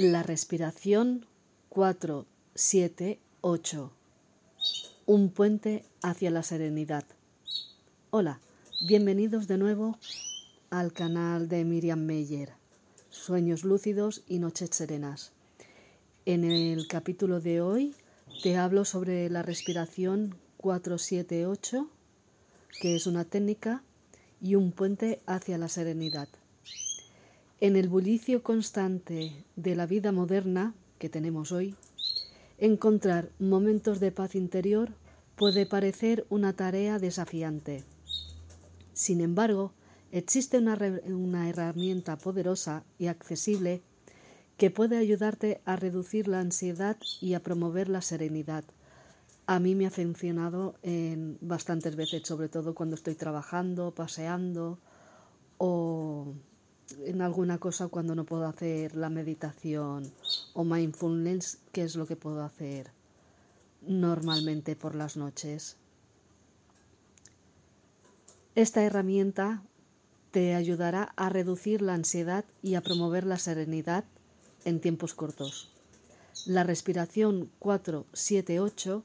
La respiración 4, 7, 8. Un puente hacia la serenidad. Hola, bienvenidos de nuevo al canal de Miriam Meyer, Sueños lúcidos y noches serenas. En el capítulo de hoy te hablo sobre la respiración 478, que es una técnica y un puente hacia la serenidad. En el bullicio constante de la vida moderna que tenemos hoy, encontrar momentos de paz interior puede parecer una tarea desafiante. Sin embargo, existe una, una, herramienta poderosa y accesible que puede ayudarte a reducir la ansiedad y a promover la serenidad. A mí me ha funcionado en bastantes veces, sobre todo cuando estoy trabajando, paseando o en alguna cosa cuando no puedo hacer la meditación o mindfulness, que es lo que puedo hacer normalmente por las noches. Esta herramienta te ayudará a reducir la ansiedad y a promover la serenidad en tiempos cortos. La respiración 478,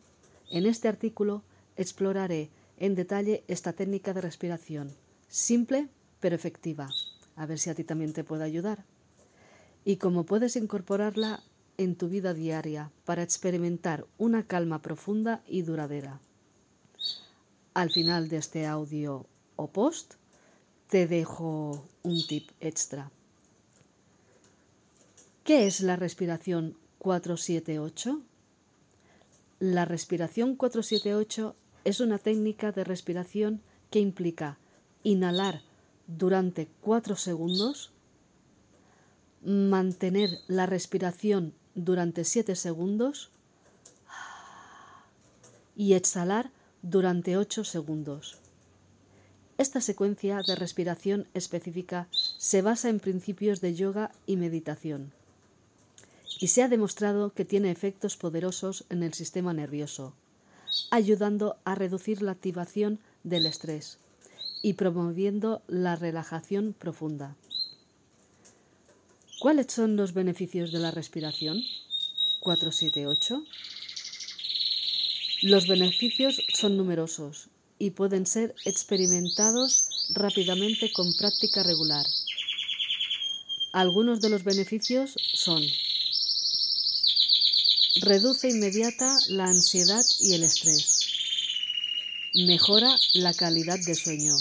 en este artículo exploraré en detalle esta técnica de respiración, simple pero efectiva a ver si a ti también te puede ayudar. Y cómo puedes incorporarla en tu vida diaria para experimentar una calma profunda y duradera. Al final de este audio o post te dejo un tip extra. ¿Qué es la respiración 478? La respiración 478 es una técnica de respiración que implica inhalar durante cuatro segundos, mantener la respiración durante siete segundos y exhalar durante ocho segundos. Esta secuencia de respiración específica se basa en principios de yoga y meditación y se ha demostrado que tiene efectos poderosos en el sistema nervioso, ayudando a reducir la activación del estrés y promoviendo la relajación profunda. ¿Cuáles son los beneficios de la respiración? 478. Los beneficios son numerosos y pueden ser experimentados rápidamente con práctica regular. Algunos de los beneficios son reduce inmediata la ansiedad y el estrés Mejora la calidad de sueño.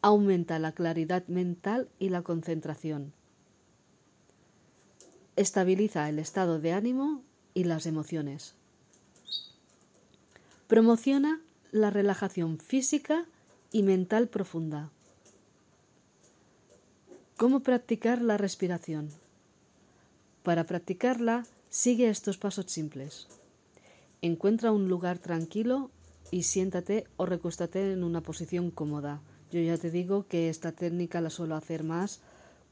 Aumenta la claridad mental y la concentración. Estabiliza el estado de ánimo y las emociones. Promociona la relajación física y mental profunda. ¿Cómo practicar la respiración? Para practicarla, sigue estos pasos simples. Encuentra un lugar tranquilo y siéntate o recuéstate en una posición cómoda. Yo ya te digo que esta técnica la suelo hacer más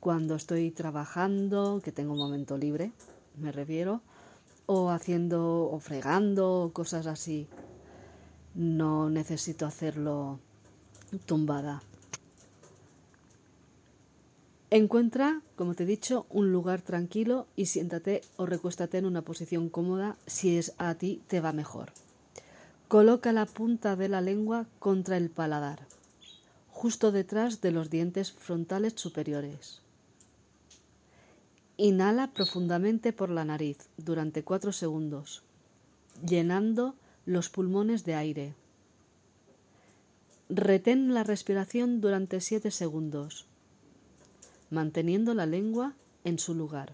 cuando estoy trabajando, que tengo un momento libre, me refiero, o haciendo o fregando, cosas así. No necesito hacerlo tumbada. Encuentra, como te he dicho, un lugar tranquilo y siéntate o recuéstate en una posición cómoda si es a ti te va mejor. Coloca la punta de la lengua contra el paladar, justo detrás de los dientes frontales superiores. Inhala profundamente por la nariz durante cuatro segundos, llenando los pulmones de aire. Retén la respiración durante siete segundos, manteniendo la lengua en su lugar.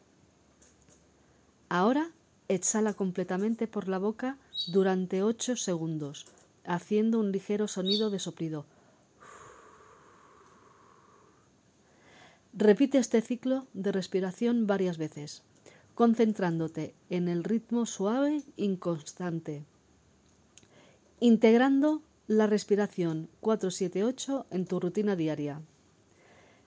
Ahora exhala completamente por la boca durante 8 segundos, haciendo un ligero sonido de soplido. Repite este ciclo de respiración varias veces, concentrándote en el ritmo suave y constante, integrando la respiración 478 en tu rutina diaria.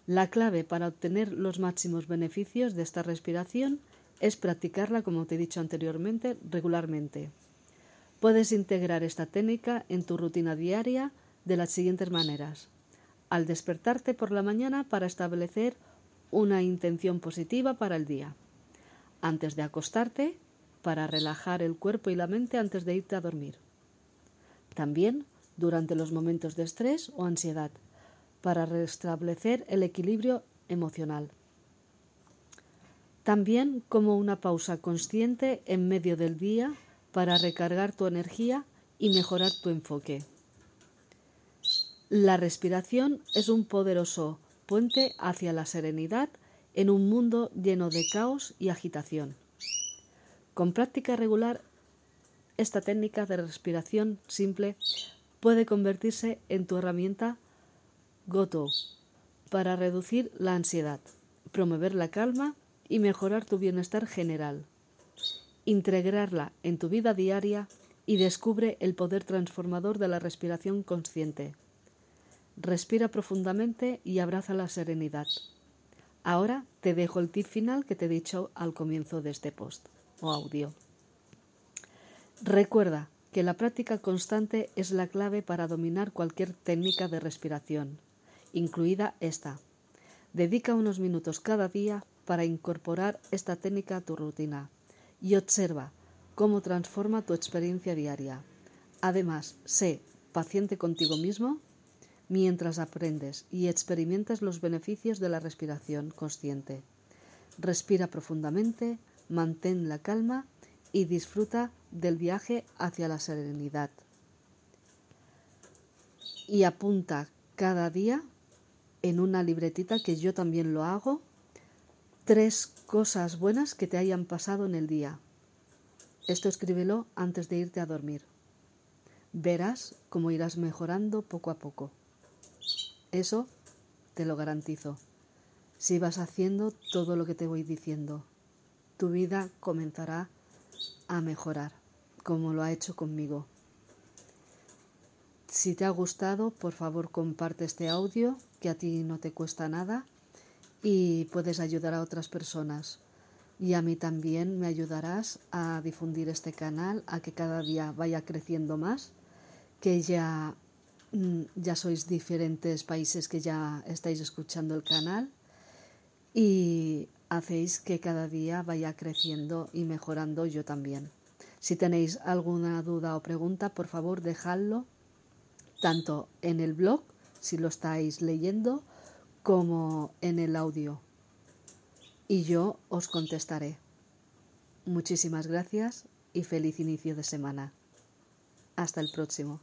La clave para obtener los máximos beneficios de esta respiración es practicarla, como te he dicho anteriormente, regularmente. Puedes integrar esta técnica en tu rutina diaria de las siguientes maneras. Al despertarte por la mañana para establecer una intención positiva para el día. Antes de acostarte, para relajar el cuerpo y la mente antes de irte a dormir. También durante los momentos de estrés o ansiedad, para restablecer el equilibrio emocional. También como una pausa consciente en medio del día para recargar tu energía y mejorar tu enfoque. La respiración es un poderoso puente hacia la serenidad en un mundo lleno de caos y agitación. Con práctica regular, esta técnica de respiración simple puede convertirse en tu herramienta Goto para reducir la ansiedad, promover la calma y mejorar tu bienestar general integrarla en tu vida diaria y descubre el poder transformador de la respiración consciente. Respira profundamente y abraza la serenidad. Ahora te dejo el tip final que te he dicho al comienzo de este post o audio. Recuerda que la práctica constante es la clave para dominar cualquier técnica de respiración, incluida esta. Dedica unos minutos cada día para incorporar esta técnica a tu rutina y observa cómo transforma tu experiencia diaria. Además, sé paciente contigo mismo mientras aprendes y experimentas los beneficios de la respiración consciente. Respira profundamente, mantén la calma y disfruta del viaje hacia la serenidad. Y apunta cada día en una libretita que yo también lo hago tres cosas buenas que te hayan pasado en el día. Esto escríbelo antes de irte a dormir. Verás cómo irás mejorando poco a poco. Eso te lo garantizo. Si vas haciendo todo lo que te voy diciendo, tu vida comenzará a mejorar, como lo ha hecho conmigo. Si te ha gustado, por favor comparte este audio, que a ti no te cuesta nada y puedes ayudar a otras personas. Y a mí también me ayudarás a difundir este canal, a que cada día vaya creciendo más, que ya, mm, ya sois diferentes países que ya estáis escuchando el canal y hacéis que cada día vaya creciendo y mejorando yo también. Si tenéis alguna duda o pregunta, por favor, dejadlo tanto en el blog, si lo estáis leyendo, como en el audio y yo os contestaré. Muchísimas gracias y feliz inicio de semana. Hasta el próximo.